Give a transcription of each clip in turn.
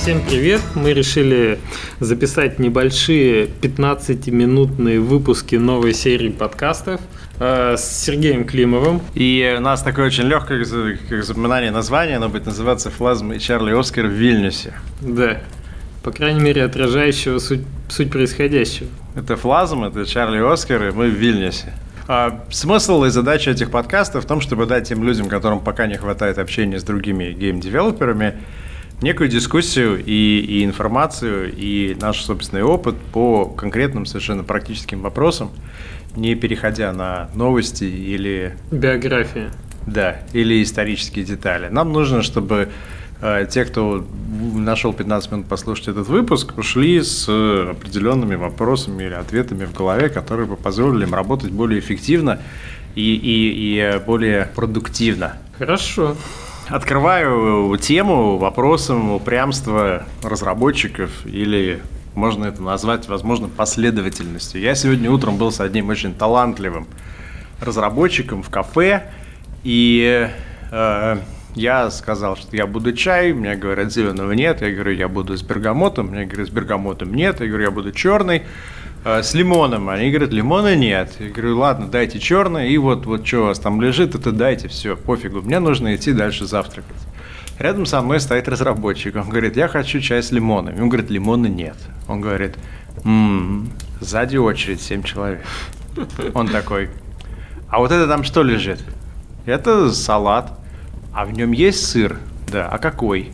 Всем привет! Мы решили записать небольшие 15-минутные выпуски новой серии подкастов э, с Сергеем Климовым. И у нас такое очень легкое как запоминание названия, оно будет называться «Flazm и Charlie Oscar в Вильнюсе». Да, по крайней мере, отражающего суть, суть происходящего. Это Flazm, это Charlie Oscar, и мы в Вильнюсе. А смысл и задача этих подкастов в том, чтобы дать тем людям, которым пока не хватает общения с другими гейм-девелоперами, некую дискуссию и, и информацию, и наш собственный опыт по конкретным совершенно практическим вопросам, не переходя на новости или... Биографии. Да, или исторические детали. Нам нужно, чтобы э, те, кто нашел 15 минут послушать этот выпуск, ушли с определенными вопросами или ответами в голове, которые бы позволили им работать более эффективно и, и, и более продуктивно. Хорошо открываю тему вопросом упрямства разработчиков или можно это назвать, возможно, последовательностью. Я сегодня утром был с одним очень талантливым разработчиком в кафе, и э, я сказал, что я буду чай, мне говорят, зеленого нет, я говорю, я буду с бергамотом, мне говорят, с бергамотом нет, я говорю, я буду черный, с лимоном. Они говорят, лимона нет. Я говорю, ладно, дайте черный, и вот, вот что у вас там лежит, это дайте, все, пофигу. Мне нужно идти дальше завтракать. Рядом со мной стоит разработчик. Он говорит, я хочу чай с лимоном. Он говорит, лимона нет. Он говорит, м-м, сзади очередь, 7 человек. Он такой, а вот это там что лежит? Это салат. А в нем есть сыр? Да. А какой?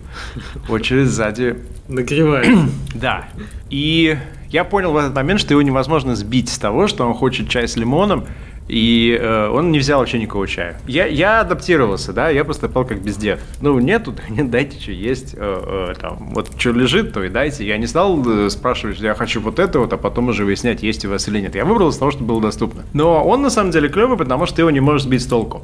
Очередь сзади. Нагревается. да. И я понял в этот момент, что его невозможно сбить с того, что он хочет чай с лимоном, и э, он не взял вообще никакого чая. Я, я адаптировался, да, я поступал как бездев. Ну, нету, нет, дайте, что есть. Э, э, там, вот что лежит, то и дайте. Я не стал э, спрашивать, я хочу вот это вот, а потом уже выяснять, есть у вас или нет. Я выбрал из того, что было доступно. Но он на самом деле клевый, потому что его не можешь сбить с толку.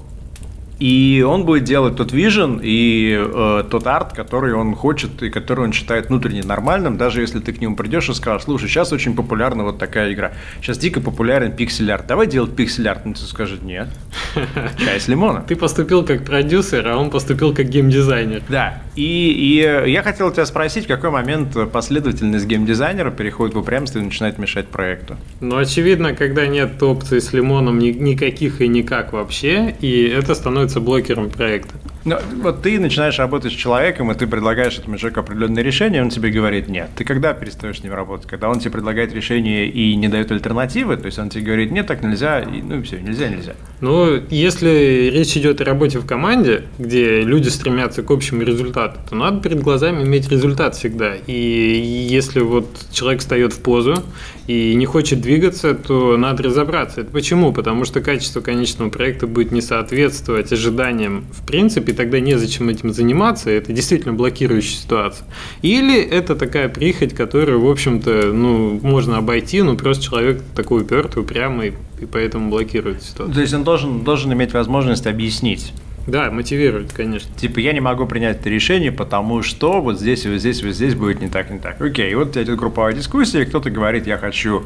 И он будет делать тот вижен и э, тот арт, который он хочет и который он считает внутренне нормальным, даже если ты к нему придешь и скажешь, слушай, сейчас очень популярна вот такая игра, сейчас дико популярен пиксель-арт, давай делать пиксель-арт. Ну, ты скажешь, нет, чай с лимона. Ты поступил как продюсер, а он поступил как геймдизайнер. Да, и, и я хотел тебя спросить, в какой момент последовательность геймдизайнера переходит в упрямство и начинает мешать проекту? Ну, очевидно, когда нет опций с лимоном ни, никаких и никак вообще, и это становится становится блокером проекта. Ну, вот ты начинаешь работать с человеком, и ты предлагаешь этому человеку определенное решение, он тебе говорит нет. Ты когда перестаешь с ним работать? Когда он тебе предлагает решение и не дает альтернативы, то есть он тебе говорит нет, так нельзя, и, ну и все, нельзя, нельзя. Ну, если речь идет о работе в команде, где люди стремятся к общему результату, то надо перед глазами иметь результат всегда. И если вот человек встает в позу и не хочет двигаться, то надо разобраться. Это почему? Потому что качество конечного проекта будет не соответствовать ожиданиям в принципе, и тогда незачем этим заниматься, это действительно блокирующая ситуация. Или это такая прихоть, которую, в общем-то, ну, можно обойти, но просто человек такой упертый, упрямый, и поэтому блокирует ситуацию. То есть он должен, должен иметь возможность объяснить. Да, мотивирует, конечно. Типа, я не могу принять это решение, потому что вот здесь, вот здесь, вот здесь будет не так, не так. Окей, и вот у тебя идет групповая дискуссия, кто-то говорит, я хочу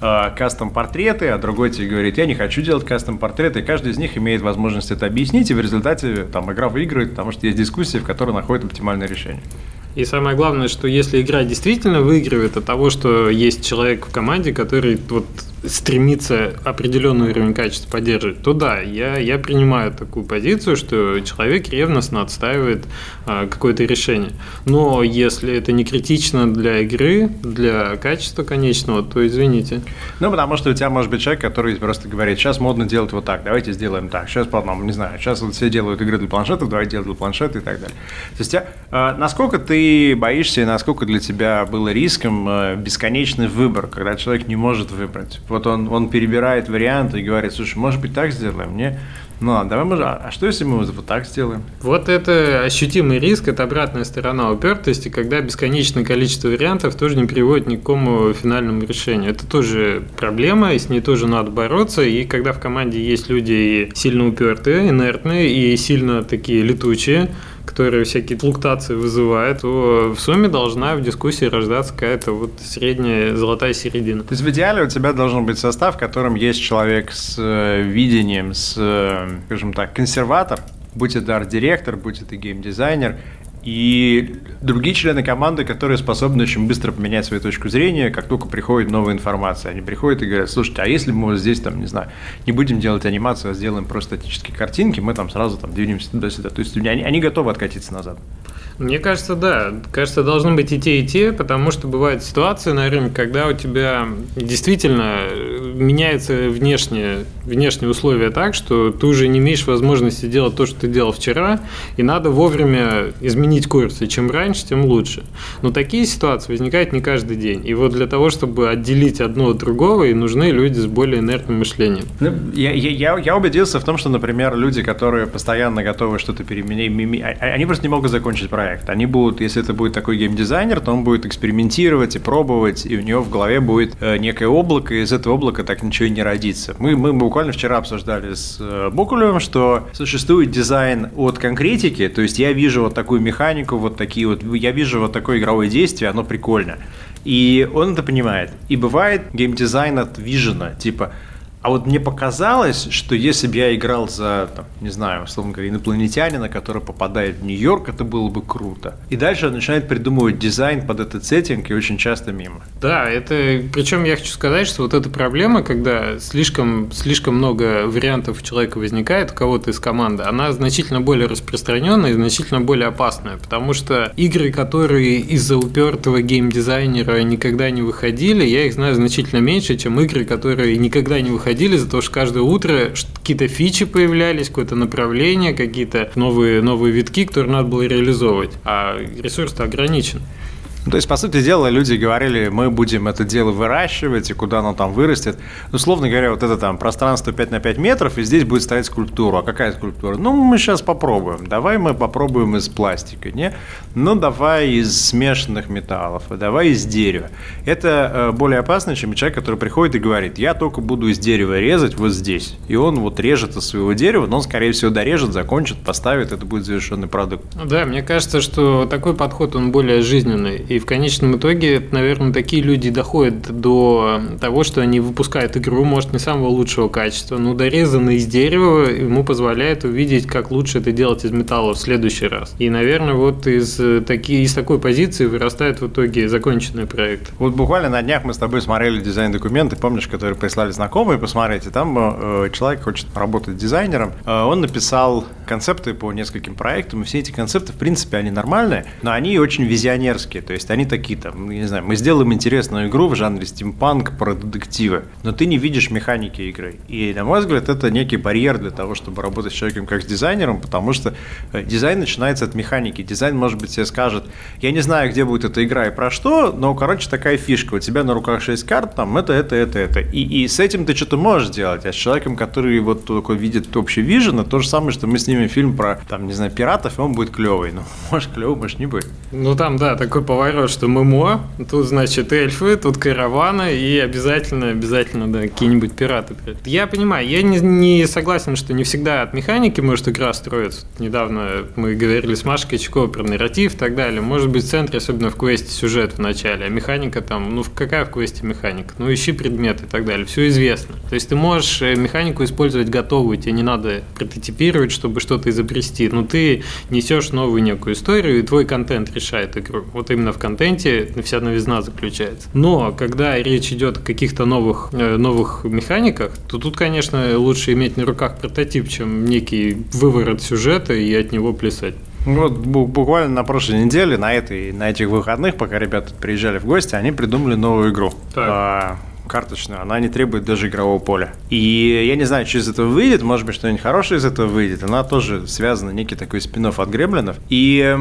э, кастом-портреты, а другой тебе говорит, я не хочу делать кастом-портреты, и каждый из них имеет возможность это объяснить, и в результате там игра выигрывает, потому что есть дискуссия, в которой находит оптимальное решение. И самое главное, что если игра действительно выигрывает от того, что есть человек в команде, который вот стремится определенный уровень качества поддерживать, то да, я, я принимаю такую позицию, что человек ревностно отстаивает а, какое-то решение. Но если это не критично для игры, для качества конечного, то извините. Ну, потому что у тебя может быть человек, который просто говорит, сейчас модно делать вот так, давайте сделаем так. Сейчас потом, не знаю, сейчас вот все делают игры для планшетов, давайте делать для планшета и так далее. То есть, а, насколько ты боишься и насколько для тебя было риском а, бесконечный выбор, когда человек не может выбрать? Вот он, он перебирает варианты и говорит, слушай, может быть так сделаем? Мне ну ладно, давай мы... А что если мы вот так сделаем? Вот это ощутимый риск, это обратная сторона упертости, когда бесконечное количество вариантов тоже не приводит ни к какому финальному решению. Это тоже проблема, и с ней тоже надо бороться. И когда в команде есть люди сильно упертые, инертные и сильно такие летучие, которые всякие флуктуации вызывают, то в сумме должна в дискуссии рождаться какая-то вот средняя золотая середина. То есть в идеале у тебя должен быть состав, в котором есть человек с э, видением, с, э, скажем так, консерватор, будь это арт-директор, будь это геймдизайнер, и другие члены команды, которые способны очень быстро поменять свою точку зрения, как только приходит новая информация. Они приходят и говорят, слушайте, а если мы вот здесь, там, не знаю, не будем делать анимацию, а сделаем просто статические картинки, мы там сразу там двинемся туда-сюда. То есть они, они готовы откатиться назад. Мне кажется, да. Кажется, должны быть и те, и те, потому что бывают ситуации на рынке, когда у тебя действительно меняются внешние, внешние условия так, что ты уже не имеешь возможности делать то, что ты делал вчера, и надо вовремя изменить курс. И чем раньше, тем лучше. Но такие ситуации возникают не каждый день. И вот для того, чтобы отделить одно от другого, и нужны люди с более инертным мышлением. Ну, я, я, я убедился в том, что, например, люди, которые постоянно готовы что-то переменять, а, они просто не могут закончить проект проект. Они будут, если это будет такой геймдизайнер, то он будет экспериментировать и пробовать, и у него в голове будет э, некое облако, и из этого облака так ничего и не родится. Мы, мы буквально вчера обсуждали с э, Бокулевым, что существует дизайн от конкретики, то есть я вижу вот такую механику, вот такие вот, я вижу вот такое игровое действие, оно прикольно. И он это понимает. И бывает геймдизайн от вижена, типа, а вот мне показалось, что если бы я играл за, там, не знаю, условно говоря, инопланетянина, который попадает в Нью-Йорк, это было бы круто. И дальше он начинает придумывать дизайн под этот сеттинг, и очень часто мимо. Да, это, причем я хочу сказать, что вот эта проблема, когда слишком, слишком много вариантов у человека возникает, у кого-то из команды, она значительно более распространенная и значительно более опасная, потому что игры, которые из-за упертого геймдизайнера никогда не выходили, я их знаю значительно меньше, чем игры, которые никогда не выходили выходили за то, что каждое утро какие-то фичи появлялись, какое-то направление, какие-то новые, новые витки, которые надо было реализовывать. А ресурс-то ограничен. То есть, по сути дела, люди говорили, мы будем это дело выращивать, и куда оно там вырастет. Ну, условно говоря, вот это там пространство 5 на 5 метров, и здесь будет стоять скульптура. А какая скульптура? Ну, мы сейчас попробуем. Давай мы попробуем из пластика, не? Ну, давай из смешанных металлов, давай из дерева. Это э, более опасно, чем человек, который приходит и говорит, я только буду из дерева резать вот здесь. И он вот режет из своего дерева, но он, скорее всего, дорежет, закончит, поставит, это будет завершенный продукт. Да, мне кажется, что такой подход, он более жизненный. И в конечном итоге, наверное, такие люди доходят до того, что они выпускают игру, может, не самого лучшего качества, но дорезанный из дерева ему позволяет увидеть, как лучше это делать из металла в следующий раз. И, наверное, вот из, таки, из такой позиции вырастает в итоге законченный проект. Вот буквально на днях мы с тобой смотрели дизайн-документы, помнишь, которые прислали знакомые, посмотрите, там э, человек хочет работать дизайнером, э, он написал концепты по нескольким проектам, и все эти концепты, в принципе, они нормальные, но они очень визионерские, то есть есть они такие там, ну, не знаю, мы сделаем интересную игру в жанре стимпанк про детективы, но ты не видишь механики игры. И, на мой взгляд, это некий барьер для того, чтобы работать с человеком как с дизайнером, потому что э, дизайн начинается от механики. Дизайн, может быть, тебе скажет, я не знаю, где будет эта игра и про что, но, короче, такая фишка, у тебя на руках 6 карт, там, это, это, это, это. И, и с этим ты что-то можешь делать, а с человеком, который вот такой видит общий вижен, то же самое, что мы снимем фильм про, там, не знаю, пиратов, и он будет клевый. Ну, может, клевый, может, не будет. Ну, там, да, такой поворот говорю, что ММО, тут, значит, эльфы, тут караваны и обязательно, обязательно, да, какие-нибудь пираты. Я понимаю, я не, не согласен, что не всегда от механики может игра строиться. Недавно мы говорили с Машей Качковой про нарратив и так далее. Может быть, в центре, особенно в квесте, сюжет в начале, а механика там, ну, какая в квесте механика? Ну, ищи предметы и так далее. Все известно. То есть ты можешь э, механику использовать готовую, тебе не надо прототипировать, чтобы что-то изобрести. Но ты несешь новую некую историю, и твой контент решает игру. Вот именно в контенте вся новизна заключается. Но когда речь идет о каких-то новых, э, новых механиках, то тут, конечно, лучше иметь на руках прототип, чем некий выворот сюжета и от него плясать. Вот буквально на прошлой неделе, на, этой, на этих выходных, пока ребята приезжали в гости, они придумали новую игру. Так. А, карточную, она не требует даже игрового поля. И я не знаю, что из этого выйдет, может быть, что-нибудь хорошее из этого выйдет. Она тоже связана, некий такой спин от Гремлинов. И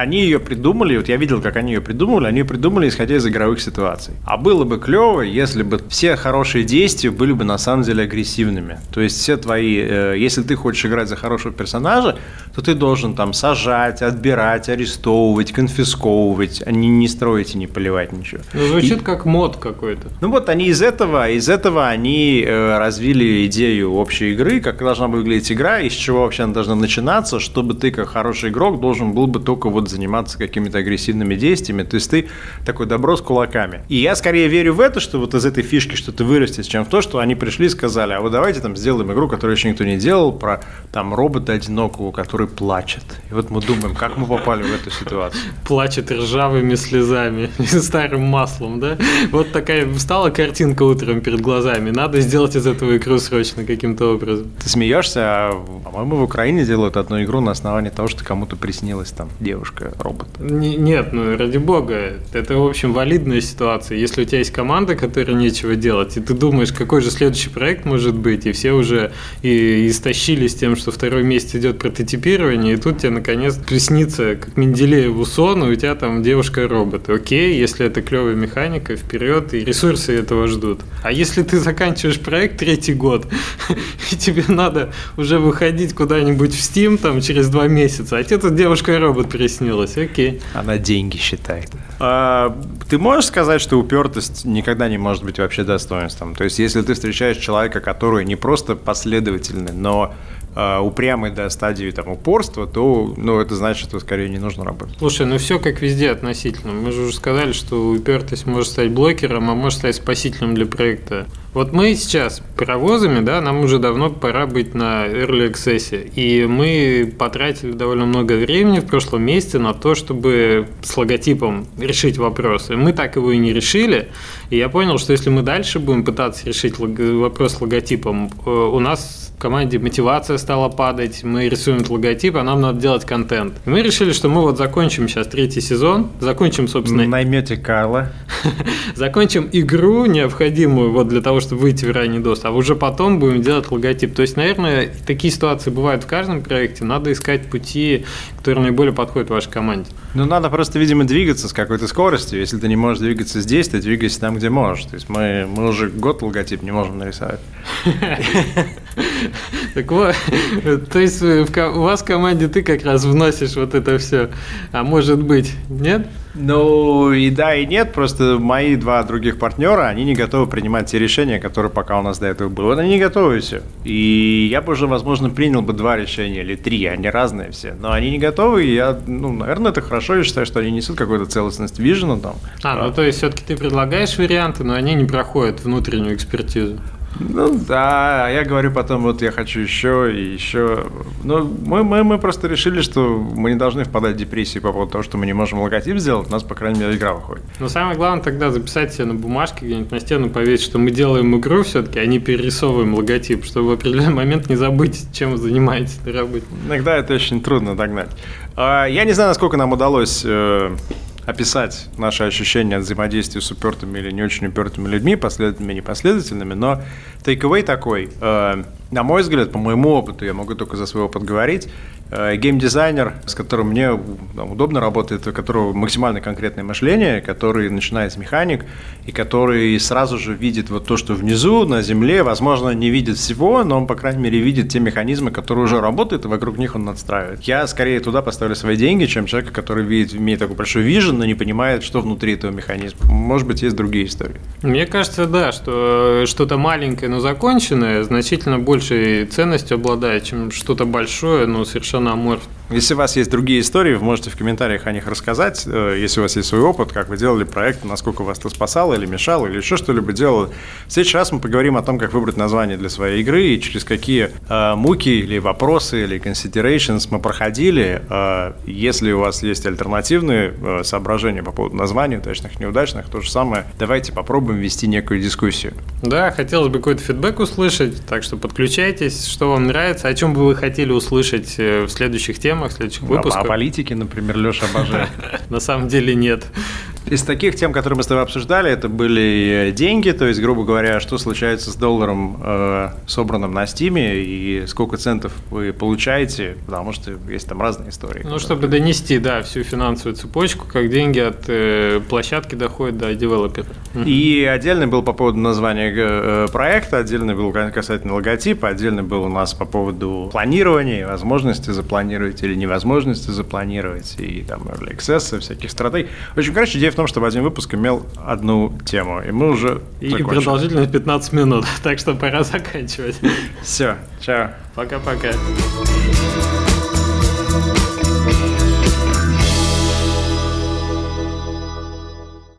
они ее придумали, вот я видел, как они ее придумали, они ее придумали, исходя из игровых ситуаций. А было бы клево, если бы все хорошие действия были бы на самом деле агрессивными. То есть все твои, э, если ты хочешь играть за хорошего персонажа, то ты должен там сажать, отбирать, арестовывать, конфисковывать, а не, не строить и не поливать ничего. Ну, звучит и, как мод какой-то. Ну вот они из этого, из этого они э, развили идею общей игры, как должна выглядеть игра, из чего вообще она должна начинаться, чтобы ты как хороший игрок должен был бы только вот заниматься какими-то агрессивными действиями. То есть ты такой добро с кулаками. И я скорее верю в это, что вот из этой фишки что-то вырастет, чем в то, что они пришли и сказали, а вот давайте там сделаем игру, которую еще никто не делал, про там робота одинокого, который плачет. И вот мы думаем, как мы попали в эту ситуацию. Плачет ржавыми слезами, старым маслом, да? Вот такая встала картинка утром перед глазами. Надо сделать из этого игру срочно каким-то образом. Ты смеешься, а, по-моему, в Украине делают одну игру на основании того, что кому-то приснилась там девушка-робот. нет, ну ради бога, это, в общем, валидная ситуация. Если у тебя есть команда, которая нечего делать, и ты думаешь, какой же следующий проект может быть, и все уже и истощились тем, что второй месяц идет прототипирование, и тут тебе наконец приснится, как Менделееву сон, и у тебя там девушка-робот. Окей, если это клевая механика, вперед, и ресурсы этого ждут. А если ты заканчиваешь проект третий год, и тебе надо уже выходить куда-нибудь в Steam там через два месяца, а тебе тут девушка-робот приснилась, окей. Она деньги считает. А, ты можешь сказать, что упертость никогда не может быть вообще достоинством? То есть, если ты встречаешь человека, который не просто последовательный, но э, упрямый до стадии там, упорства, то ну, это значит, что скорее не нужно работать. Слушай, ну все как везде относительно. Мы же уже сказали, что упертость может стать блокером, а может стать спасителем для проекта. Вот мы сейчас паровозами, да, нам уже давно пора быть на Early Access. И мы потратили довольно много времени в прошлом месяце на то, чтобы с логотипом решить вопрос. И мы так его и не решили. И я понял, что если мы дальше будем пытаться решить вопрос с логотипом, э, у нас команде мотивация стала падать, мы рисуем логотип, а нам надо делать контент. И мы решили, что мы вот закончим сейчас третий сезон, закончим, собственно... Наймете Карла. закончим игру, необходимую вот для того, чтобы выйти в ранний доступ, а уже потом будем делать логотип. То есть, наверное, такие ситуации бывают в каждом проекте, надо искать пути, которые наиболее подходят вашей команде. Ну, надо просто, видимо, двигаться с какой-то скоростью. Если ты не можешь двигаться здесь, ты двигайся там, где можешь. То есть мы, мы уже год логотип не можем нарисовать. Так вот, то есть у вас в команде ты как раз вносишь вот это все. А может быть, нет? Ну и да, и нет, просто мои два других партнера, они не готовы принимать те решения, которые пока у нас до этого были. Вот они не готовы все. И я бы уже, возможно, принял бы два решения или три, они разные все. Но они не готовы, и я, ну, наверное, это хорошо, я считаю, что они несут какую-то целостность вижена там. А, ну то есть все-таки ты предлагаешь варианты, но они не проходят внутреннюю экспертизу. Ну да, а я говорю потом, вот я хочу еще и еще. Ну, мы, мы, мы просто решили, что мы не должны впадать в депрессию по поводу того, что мы не можем логотип сделать, у нас, по крайней мере, игра выходит. Но самое главное тогда записать себе на бумажке где-нибудь на стену повесить, что мы делаем игру все-таки, а не перерисовываем логотип, чтобы в определенный момент не забыть, чем вы занимаетесь на работе. Иногда это очень трудно догнать. А, я не знаю, насколько нам удалось э, описать наши ощущения от взаимодействия с упертыми или не очень упертыми людьми, последовательными и непоследовательными, но тейковый такой, э, на мой взгляд, по моему опыту, я могу только за свой опыт говорить, Э, геймдизайнер, с которым мне удобно работает, у которого максимально конкретное мышление, который начинает с механик, и который сразу же видит вот то, что внизу, на земле, возможно, не видит всего, но он, по крайней мере, видит те механизмы, которые уже работают, и вокруг них он надстраивает. Я скорее туда поставлю свои деньги, чем человека, который видит, имеет такой большой вижен, но не понимает, что внутри этого механизма. Может быть, есть другие истории. Мне кажется, да, что что-то маленькое, но законченное значительно большей ценностью обладает, чем что-то большое, но совершенно совершенно аморф. Если у вас есть другие истории, вы можете в комментариях о них рассказать. Э, если у вас есть свой опыт, как вы делали проект, насколько вас это спасало или мешало, или еще что-либо делало. В следующий раз мы поговорим о том, как выбрать название для своей игры и через какие э, муки или вопросы или considerations мы проходили. Э, если у вас есть альтернативные э, соображения по поводу названия, удачных, неудачных, то же самое, давайте попробуем вести некую дискуссию. Да, хотелось бы какой-то фидбэк услышать, так что подключайтесь, что вам нравится, о чем бы вы хотели услышать э, в следующих темах, в следующих выпусках. О политике, например, Леша обожает. На самом деле нет. Из таких тем, которые мы с тобой обсуждали, это были деньги, то есть, грубо говоря, что случается с долларом, э, собранным на Стиме, и сколько центов вы получаете, потому что есть там разные истории. Ну, чтобы донести, да, всю финансовую цепочку, как деньги от э, площадки доходят до девелопера. И отдельный был по поводу названия э, проекта, отдельный был касательно логотипа, отдельный был у нас по поводу планирования, возможности запланировать или невозможности запланировать, и там access, всяких стратегий. В общем, короче, идея том, чтобы один выпуск имел одну тему, и мы уже И закончили. продолжительность 15 минут, так что пора заканчивать. Все, чао. Пока-пока.